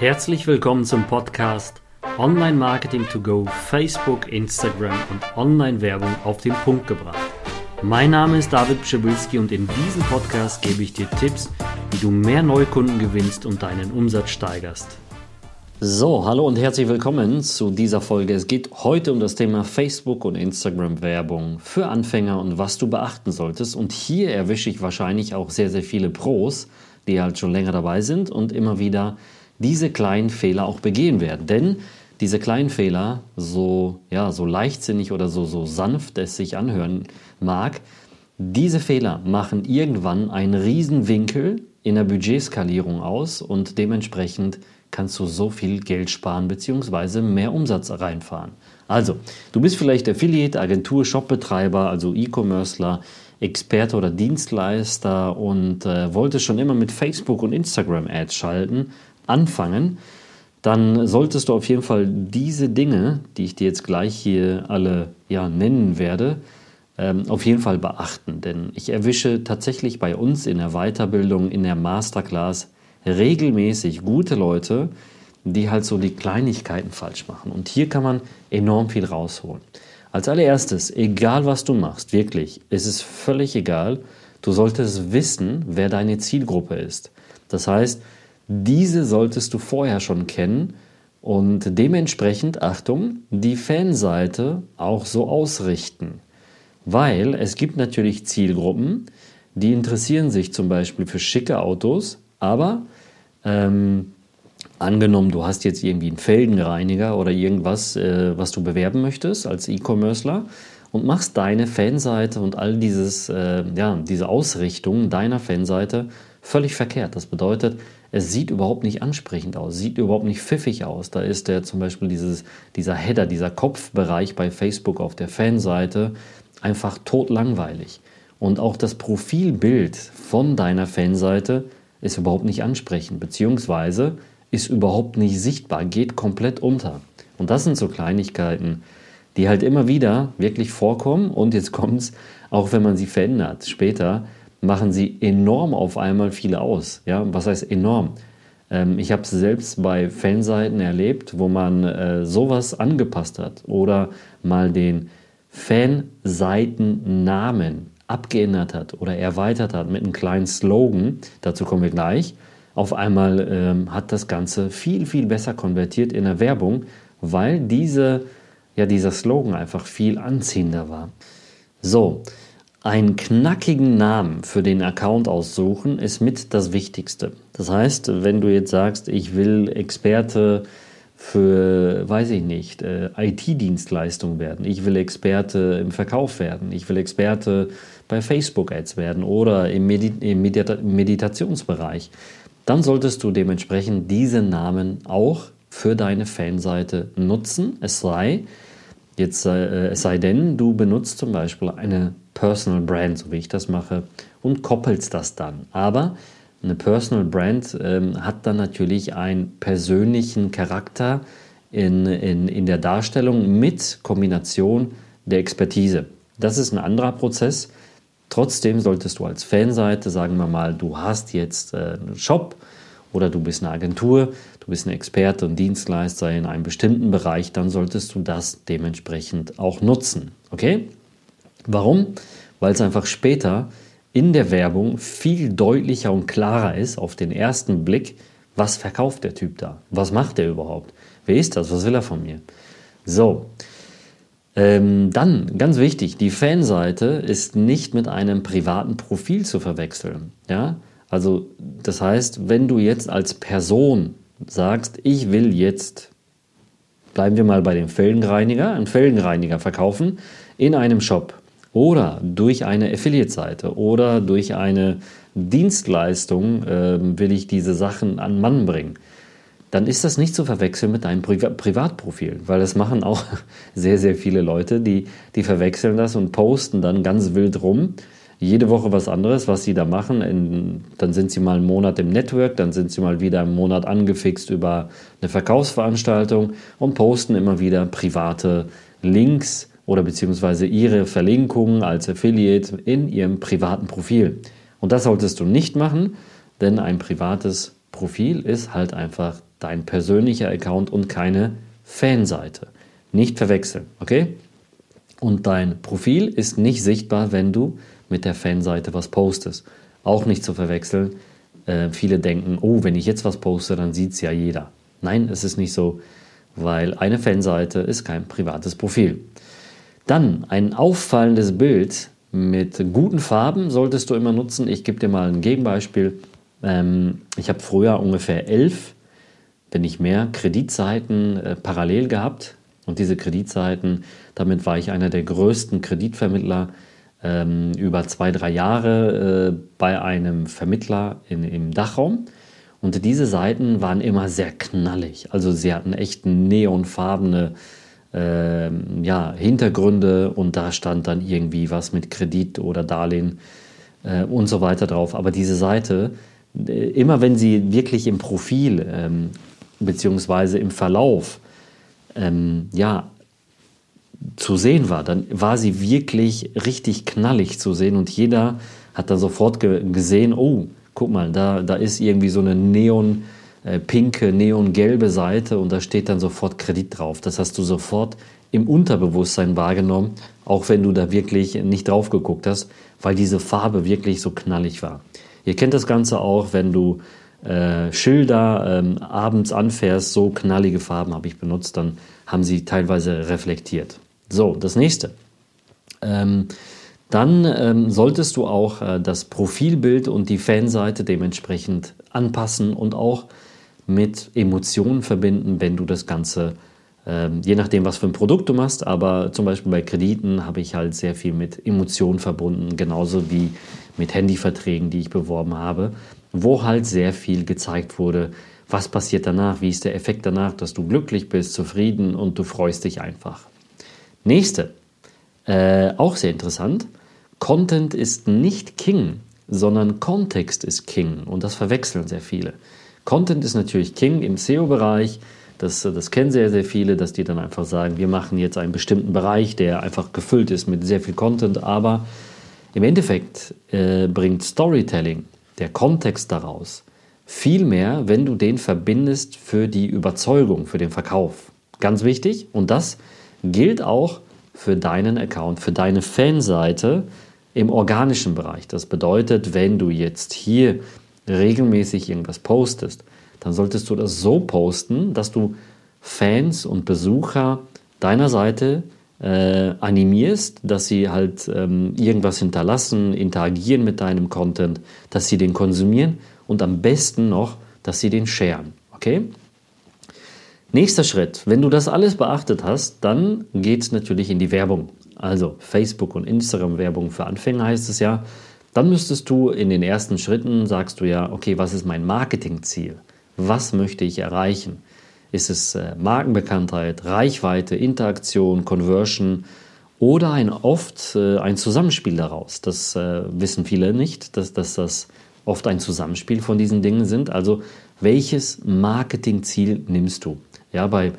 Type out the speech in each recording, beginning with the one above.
Herzlich willkommen zum Podcast Online Marketing to Go, Facebook, Instagram und Online-Werbung auf den Punkt gebracht. Mein Name ist David Pschibilski und in diesem Podcast gebe ich dir Tipps, wie du mehr Neukunden gewinnst und deinen Umsatz steigerst. So, hallo und herzlich willkommen zu dieser Folge. Es geht heute um das Thema Facebook und Instagram Werbung für Anfänger und was du beachten solltest. Und hier erwische ich wahrscheinlich auch sehr, sehr viele Pros, die halt schon länger dabei sind und immer wieder diese kleinen Fehler auch begehen werden. Denn diese kleinen Fehler, so, ja, so leichtsinnig oder so, so sanft es sich anhören mag, diese Fehler machen irgendwann einen Riesenwinkel in der Budgetskalierung aus und dementsprechend kannst du so viel Geld sparen bzw. mehr Umsatz reinfahren. Also, du bist vielleicht Affiliate, Agentur, Shopbetreiber, also E-Commercer, Experte oder Dienstleister und äh, wolltest schon immer mit Facebook und Instagram Ads schalten, anfangen, dann solltest du auf jeden Fall diese Dinge, die ich dir jetzt gleich hier alle ja, nennen werde, ähm, auf jeden Fall beachten. Denn ich erwische tatsächlich bei uns in der Weiterbildung, in der Masterclass regelmäßig gute Leute, die halt so die Kleinigkeiten falsch machen. Und hier kann man enorm viel rausholen. Als allererstes, egal was du machst, wirklich, es ist völlig egal, du solltest wissen, wer deine Zielgruppe ist. Das heißt, diese solltest du vorher schon kennen und dementsprechend, Achtung, die Fanseite auch so ausrichten. Weil es gibt natürlich Zielgruppen, die interessieren sich zum Beispiel für schicke Autos, aber ähm, angenommen, du hast jetzt irgendwie einen Felgenreiniger oder irgendwas, äh, was du bewerben möchtest als E-Commercer und machst deine Fanseite und all dieses, äh, ja, diese Ausrichtung deiner Fanseite völlig verkehrt. Das bedeutet, es sieht überhaupt nicht ansprechend aus, sieht überhaupt nicht pfiffig aus. Da ist der zum Beispiel dieses, dieser Header, dieser Kopfbereich bei Facebook auf der Fanseite einfach totlangweilig. Und auch das Profilbild von deiner Fanseite ist überhaupt nicht ansprechend, beziehungsweise ist überhaupt nicht sichtbar, geht komplett unter. Und das sind so Kleinigkeiten, die halt immer wieder wirklich vorkommen und jetzt kommt es, auch wenn man sie verändert, später machen sie enorm auf einmal viel aus. Ja, was heißt enorm? Ähm, ich habe es selbst bei Fanseiten erlebt, wo man äh, sowas angepasst hat oder mal den Fanseitennamen abgeändert hat oder erweitert hat mit einem kleinen Slogan. Dazu kommen wir gleich. Auf einmal ähm, hat das Ganze viel, viel besser konvertiert in der Werbung, weil diese, ja, dieser Slogan einfach viel anziehender war. So, einen knackigen Namen für den Account aussuchen ist mit das Wichtigste. Das heißt, wenn du jetzt sagst, ich will Experte für, weiß ich nicht, äh, IT-Dienstleistungen werden, ich will Experte im Verkauf werden, ich will Experte bei Facebook-Ads werden oder im, Medi im Medita Meditationsbereich, dann solltest du dementsprechend diese Namen auch für deine Fanseite nutzen. Es sei, jetzt, äh, es sei denn, du benutzt zum Beispiel eine Personal Brand, so wie ich das mache, und koppelst das dann. Aber eine Personal Brand ähm, hat dann natürlich einen persönlichen Charakter in, in, in der Darstellung mit Kombination der Expertise. Das ist ein anderer Prozess. Trotzdem solltest du als Fanseite, sagen wir mal, du hast jetzt äh, einen Shop oder du bist eine Agentur, du bist ein Experte und Dienstleister in einem bestimmten Bereich, dann solltest du das dementsprechend auch nutzen. Okay? Warum? Weil es einfach später in der Werbung viel deutlicher und klarer ist auf den ersten Blick, was verkauft der Typ da? Was macht der überhaupt? Wer ist das? Was will er von mir? So. Ähm, dann, ganz wichtig, die Fanseite ist nicht mit einem privaten Profil zu verwechseln. Ja? Also, das heißt, wenn du jetzt als Person sagst, ich will jetzt, bleiben wir mal bei dem Felgenreiniger, einen Felgenreiniger verkaufen in einem Shop oder durch eine Affiliate-Seite oder durch eine Dienstleistung äh, will ich diese Sachen an Mann bringen, dann ist das nicht zu verwechseln mit deinem Pri Privatprofil, weil das machen auch sehr, sehr viele Leute, die, die verwechseln das und posten dann ganz wild rum. Jede Woche was anderes, was sie da machen. In, dann sind sie mal einen Monat im Network, dann sind sie mal wieder einen Monat angefixt über eine Verkaufsveranstaltung und posten immer wieder private Links oder beziehungsweise ihre Verlinkungen als Affiliate in ihrem privaten Profil. Und das solltest du nicht machen, denn ein privates Profil ist halt einfach dein persönlicher Account und keine Fanseite. Nicht verwechseln, okay? Und dein Profil ist nicht sichtbar, wenn du mit der Fanseite was postest. Auch nicht zu verwechseln. Äh, viele denken, oh, wenn ich jetzt was poste, dann sieht es ja jeder. Nein, es ist nicht so, weil eine Fanseite ist kein privates Profil. Dann ein auffallendes Bild mit guten Farben solltest du immer nutzen. Ich gebe dir mal ein Gegenbeispiel. Ähm, ich habe früher ungefähr elf, wenn nicht mehr, Kreditseiten äh, parallel gehabt. Und diese Kreditseiten, damit war ich einer der größten Kreditvermittler ähm, über zwei, drei Jahre äh, bei einem Vermittler in, im Dachraum. Und diese Seiten waren immer sehr knallig. Also sie hatten echt neonfarbene äh, ja, Hintergründe und da stand dann irgendwie was mit Kredit oder Darlehen äh, und so weiter drauf. Aber diese Seite, äh, immer wenn sie wirklich im Profil ähm, beziehungsweise im Verlauf ähm, ja, zu sehen war, dann war sie wirklich richtig knallig zu sehen und jeder hat dann sofort ge gesehen, oh, guck mal, da, da ist irgendwie so eine neon pinke, neongelbe Seite und da steht dann sofort Kredit drauf. Das hast du sofort im Unterbewusstsein wahrgenommen, auch wenn du da wirklich nicht drauf geguckt hast, weil diese Farbe wirklich so knallig war. Ihr kennt das Ganze auch, wenn du äh, Schilder ähm, abends anfährst, so knallige Farben habe ich benutzt, dann haben sie teilweise reflektiert. So, das nächste. Ähm, dann ähm, solltest du auch äh, das Profilbild und die Fanseite dementsprechend anpassen und auch mit Emotionen verbinden, wenn du das Ganze, ähm, je nachdem, was für ein Produkt du machst, aber zum Beispiel bei Krediten habe ich halt sehr viel mit Emotionen verbunden, genauso wie mit Handyverträgen, die ich beworben habe, wo halt sehr viel gezeigt wurde, was passiert danach, wie ist der Effekt danach, dass du glücklich bist, zufrieden und du freust dich einfach. Nächste, äh, auch sehr interessant. Content ist nicht King, sondern Kontext ist King und das verwechseln sehr viele. Content ist natürlich King im SEO-Bereich. Das, das kennen sehr, sehr viele, dass die dann einfach sagen, wir machen jetzt einen bestimmten Bereich, der einfach gefüllt ist mit sehr viel Content, aber im Endeffekt äh, bringt Storytelling, der Kontext daraus, viel mehr, wenn du den verbindest für die Überzeugung, für den Verkauf. Ganz wichtig und das gilt auch für deinen Account, für deine Fanseite im organischen Bereich. Das bedeutet, wenn du jetzt hier regelmäßig irgendwas postest, dann solltest du das so posten, dass du Fans und Besucher deiner Seite äh, animierst, dass sie halt ähm, irgendwas hinterlassen, interagieren mit deinem Content, dass sie den konsumieren und am besten noch, dass sie den sharen. Okay? Nächster Schritt, wenn du das alles beachtet hast, dann geht es natürlich in die Werbung. Also Facebook und Instagram Werbung für Anfänger heißt es ja. Dann müsstest du in den ersten Schritten, sagst du ja, okay, was ist mein Marketingziel? Was möchte ich erreichen? Ist es äh, Markenbekanntheit, Reichweite, Interaktion, Conversion oder ein oft äh, ein Zusammenspiel daraus? Das äh, wissen viele nicht, dass, dass das oft ein Zusammenspiel von diesen Dingen sind. Also welches Marketingziel nimmst du? Ja, bei,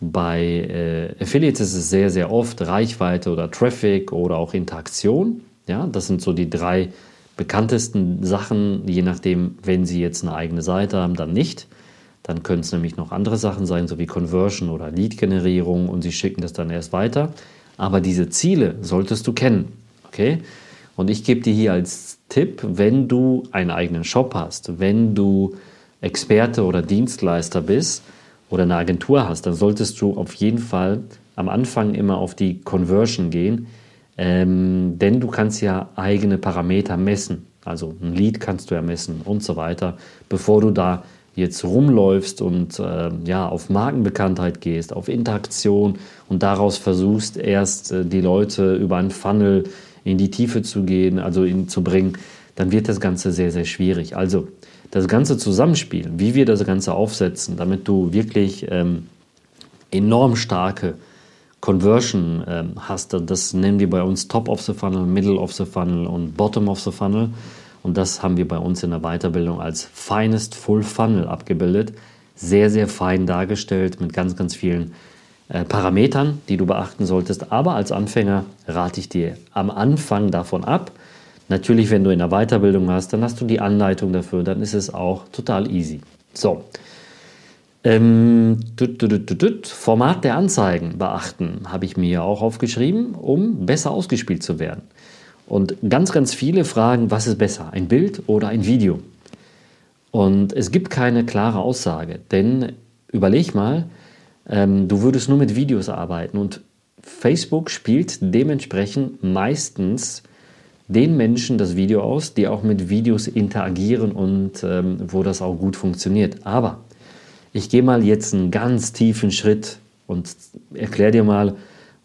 bei Affiliates ist es sehr, sehr oft Reichweite oder Traffic oder auch Interaktion. Ja, das sind so die drei bekanntesten Sachen, je nachdem, wenn Sie jetzt eine eigene Seite haben, dann nicht. Dann können es nämlich noch andere Sachen sein, so wie Conversion oder Lead-Generierung und Sie schicken das dann erst weiter. Aber diese Ziele solltest du kennen. Okay? Und ich gebe dir hier als Tipp, wenn du einen eigenen Shop hast, wenn du Experte oder Dienstleister bist, oder eine Agentur hast, dann solltest du auf jeden Fall am Anfang immer auf die Conversion gehen, ähm, denn du kannst ja eigene Parameter messen. Also ein Lead kannst du ja messen und so weiter, bevor du da jetzt rumläufst und äh, ja auf Markenbekanntheit gehst, auf Interaktion und daraus versuchst erst äh, die Leute über einen Funnel in die Tiefe zu gehen, also ihn zu bringen, dann wird das Ganze sehr, sehr schwierig. Also das ganze Zusammenspiel, wie wir das Ganze aufsetzen, damit du wirklich ähm, enorm starke Conversion ähm, hast, das nennen wir bei uns Top of the Funnel, Middle of the Funnel und Bottom of the Funnel. Und das haben wir bei uns in der Weiterbildung als Finest Full Funnel abgebildet. Sehr, sehr fein dargestellt mit ganz, ganz vielen äh, Parametern, die du beachten solltest. Aber als Anfänger rate ich dir am Anfang davon ab, Natürlich, wenn du in der Weiterbildung hast, dann hast du die Anleitung dafür, dann ist es auch total easy. So. Ähm, tut, tut, tut, Format der Anzeigen beachten, habe ich mir auch aufgeschrieben, um besser ausgespielt zu werden. Und ganz, ganz viele fragen, was ist besser, ein Bild oder ein Video? Und es gibt keine klare Aussage, denn überleg mal, ähm, du würdest nur mit Videos arbeiten und Facebook spielt dementsprechend meistens den Menschen das Video aus, die auch mit Videos interagieren und ähm, wo das auch gut funktioniert. Aber ich gehe mal jetzt einen ganz tiefen Schritt und erkläre dir mal,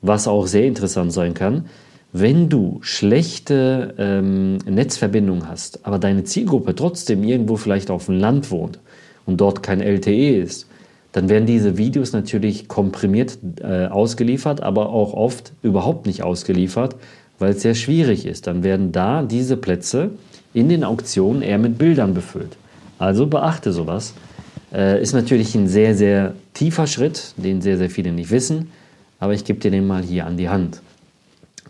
was auch sehr interessant sein kann. Wenn du schlechte ähm, Netzverbindung hast, aber deine Zielgruppe trotzdem irgendwo vielleicht auf dem Land wohnt und dort kein LTE ist, dann werden diese Videos natürlich komprimiert äh, ausgeliefert, aber auch oft überhaupt nicht ausgeliefert, weil es sehr schwierig ist. Dann werden da diese Plätze in den Auktionen eher mit Bildern befüllt. Also beachte sowas. Äh, ist natürlich ein sehr, sehr tiefer Schritt, den sehr, sehr viele nicht wissen, aber ich gebe dir den mal hier an die Hand.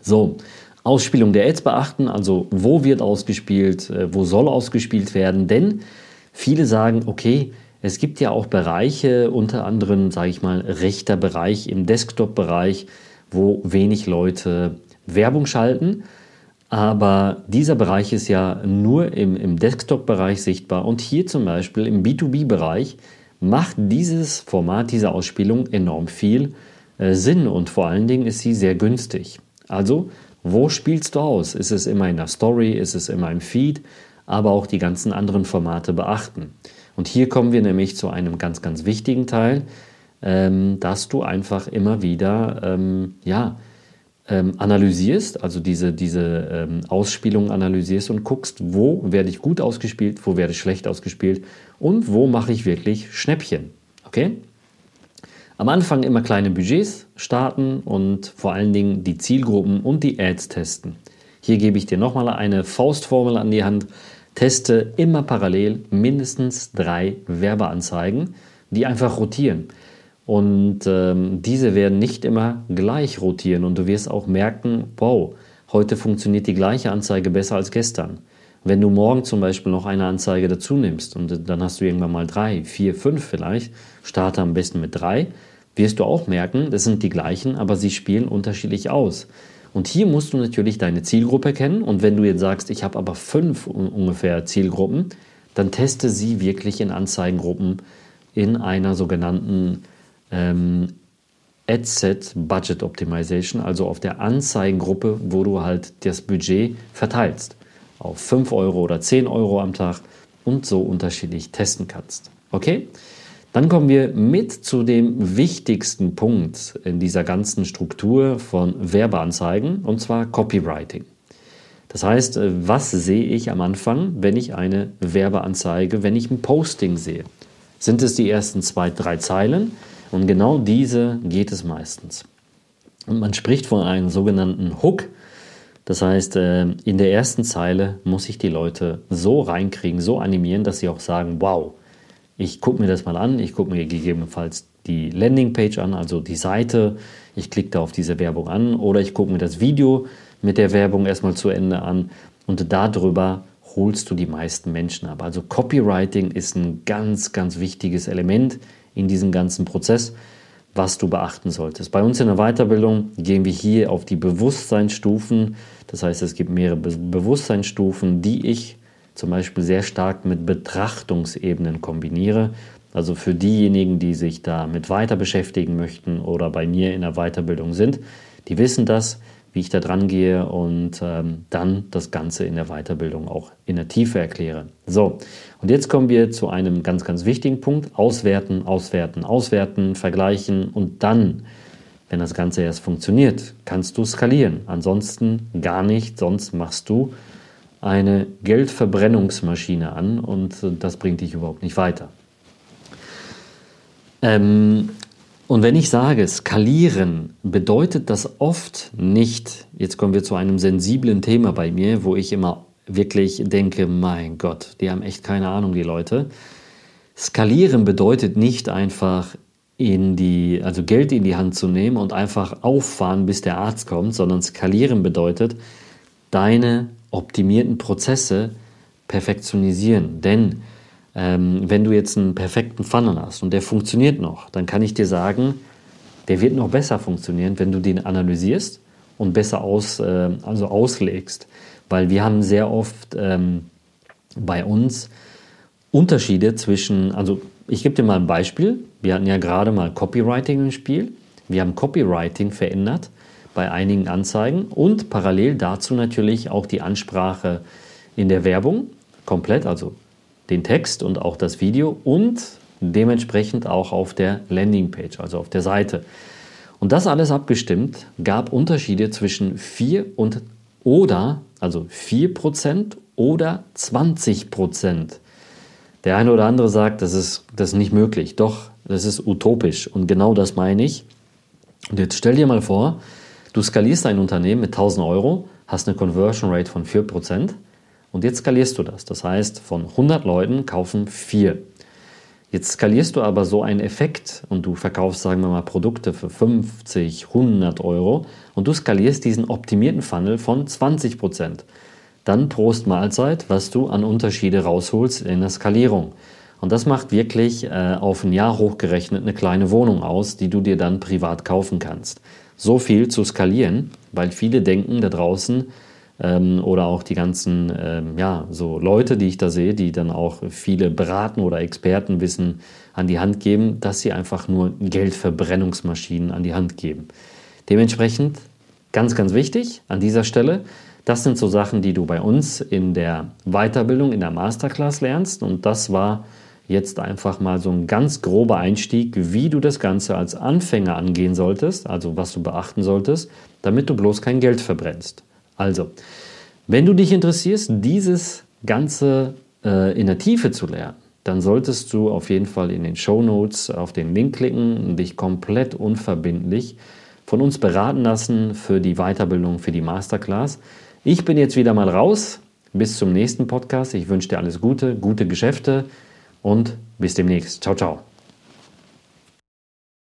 So, Ausspielung der Ads beachten, also wo wird ausgespielt, äh, wo soll ausgespielt werden, denn viele sagen, okay, es gibt ja auch Bereiche, unter anderem, sage ich mal, rechter Bereich im Desktop-Bereich, wo wenig Leute Werbung schalten. Aber dieser Bereich ist ja nur im, im Desktop-Bereich sichtbar. Und hier zum Beispiel im B2B-Bereich macht dieses Format, diese Ausspielung enorm viel äh, Sinn und vor allen Dingen ist sie sehr günstig. Also, wo spielst du aus? Ist es immer in der Story? Ist es immer im Feed? Aber auch die ganzen anderen Formate beachten. Und hier kommen wir nämlich zu einem ganz, ganz wichtigen Teil, ähm, dass du einfach immer wieder ähm, ja, ähm, analysierst, also diese, diese ähm, Ausspielung analysierst und guckst, wo werde ich gut ausgespielt, wo werde ich schlecht ausgespielt und wo mache ich wirklich Schnäppchen. Okay? Am Anfang immer kleine Budgets starten und vor allen Dingen die Zielgruppen und die Ads testen. Hier gebe ich dir nochmal eine Faustformel an die Hand. Teste immer parallel mindestens drei Werbeanzeigen, die einfach rotieren. Und ähm, diese werden nicht immer gleich rotieren und du wirst auch merken, wow, heute funktioniert die gleiche Anzeige besser als gestern. Wenn du morgen zum Beispiel noch eine Anzeige dazu nimmst und dann hast du irgendwann mal drei, vier, fünf vielleicht, starte am besten mit drei, wirst du auch merken, das sind die gleichen, aber sie spielen unterschiedlich aus. Und hier musst du natürlich deine Zielgruppe kennen. Und wenn du jetzt sagst, ich habe aber fünf ungefähr Zielgruppen, dann teste sie wirklich in Anzeigengruppen in einer sogenannten ähm, Adset Budget Optimization, also auf der Anzeigengruppe, wo du halt das Budget verteilst. Auf 5 Euro oder 10 Euro am Tag und so unterschiedlich testen kannst. Okay? Dann kommen wir mit zu dem wichtigsten Punkt in dieser ganzen Struktur von Werbeanzeigen, und zwar Copywriting. Das heißt, äh, was sehe ich am Anfang, wenn ich eine Werbeanzeige, wenn ich ein Posting sehe? Sind es die ersten zwei, drei Zeilen? Und genau diese geht es meistens. Und man spricht von einem sogenannten Hook. Das heißt, äh, in der ersten Zeile muss ich die Leute so reinkriegen, so animieren, dass sie auch sagen, wow, ich gucke mir das mal an, ich gucke mir gegebenenfalls die Landingpage an, also die Seite, ich klicke da auf diese Werbung an oder ich gucke mir das Video mit der Werbung erstmal zu Ende an und darüber holst du die meisten Menschen ab. Also Copywriting ist ein ganz, ganz wichtiges Element in diesem ganzen Prozess, was du beachten solltest. Bei uns in der Weiterbildung gehen wir hier auf die Bewusstseinsstufen. Das heißt, es gibt mehrere Bewusstseinsstufen, die ich zum Beispiel sehr stark mit Betrachtungsebenen kombiniere. Also für diejenigen, die sich damit weiter beschäftigen möchten oder bei mir in der Weiterbildung sind, die wissen das, wie ich da dran gehe und ähm, dann das Ganze in der Weiterbildung auch in der Tiefe erkläre. So, und jetzt kommen wir zu einem ganz, ganz wichtigen Punkt. Auswerten, auswerten, auswerten, vergleichen und dann, wenn das Ganze erst funktioniert, kannst du skalieren. Ansonsten gar nicht, sonst machst du eine Geldverbrennungsmaschine an und äh, das bringt dich überhaupt nicht weiter. Ähm, und wenn ich sage, skalieren, bedeutet das oft nicht, jetzt kommen wir zu einem sensiblen Thema bei mir, wo ich immer wirklich denke, mein Gott, die haben echt keine Ahnung, die Leute. Skalieren bedeutet nicht einfach in die, also Geld in die Hand zu nehmen und einfach auffahren, bis der Arzt kommt, sondern skalieren bedeutet, deine optimierten Prozesse perfektionisieren. Denn ähm, wenn du jetzt einen perfekten Funnel hast und der funktioniert noch, dann kann ich dir sagen, der wird noch besser funktionieren, wenn du den analysierst und besser aus, äh, also auslegst. Weil wir haben sehr oft ähm, bei uns Unterschiede zwischen, also ich gebe dir mal ein Beispiel. Wir hatten ja gerade mal Copywriting im Spiel. Wir haben Copywriting verändert bei einigen Anzeigen und parallel dazu natürlich auch die Ansprache in der Werbung komplett, also den Text und auch das Video und dementsprechend auch auf der Landingpage, also auf der Seite. Und das alles abgestimmt gab Unterschiede zwischen 4 und oder, also 4% oder 20%. Der eine oder andere sagt, das ist, das ist nicht möglich. Doch, das ist utopisch. Und genau das meine ich. Und jetzt stell dir mal vor, du skalierst ein Unternehmen mit 1000 Euro, hast eine Conversion Rate von 4% und jetzt skalierst du das. Das heißt, von 100 Leuten kaufen 4. Jetzt skalierst du aber so einen Effekt und du verkaufst, sagen wir mal, Produkte für 50, 100 Euro und du skalierst diesen optimierten Funnel von 20 Prozent. Dann Prost Mahlzeit, was du an Unterschiede rausholst in der Skalierung. Und das macht wirklich äh, auf ein Jahr hochgerechnet eine kleine Wohnung aus, die du dir dann privat kaufen kannst. So viel zu skalieren, weil viele denken da draußen, ähm, oder auch die ganzen ähm, ja, so Leute, die ich da sehe, die dann auch viele beraten oder Expertenwissen an die Hand geben, dass sie einfach nur Geldverbrennungsmaschinen an die Hand geben. Dementsprechend ganz, ganz wichtig an dieser Stelle, das sind so Sachen, die du bei uns in der Weiterbildung, in der Masterclass lernst und das war jetzt einfach mal so ein ganz grober Einstieg, wie du das Ganze als Anfänger angehen solltest, also was du beachten solltest, damit du bloß kein Geld verbrennst. Also, wenn du dich interessierst, dieses Ganze äh, in der Tiefe zu lernen, dann solltest du auf jeden Fall in den Show Notes auf den Link klicken und dich komplett unverbindlich von uns beraten lassen für die Weiterbildung, für die Masterclass. Ich bin jetzt wieder mal raus. Bis zum nächsten Podcast. Ich wünsche dir alles Gute, gute Geschäfte und bis demnächst. Ciao, ciao.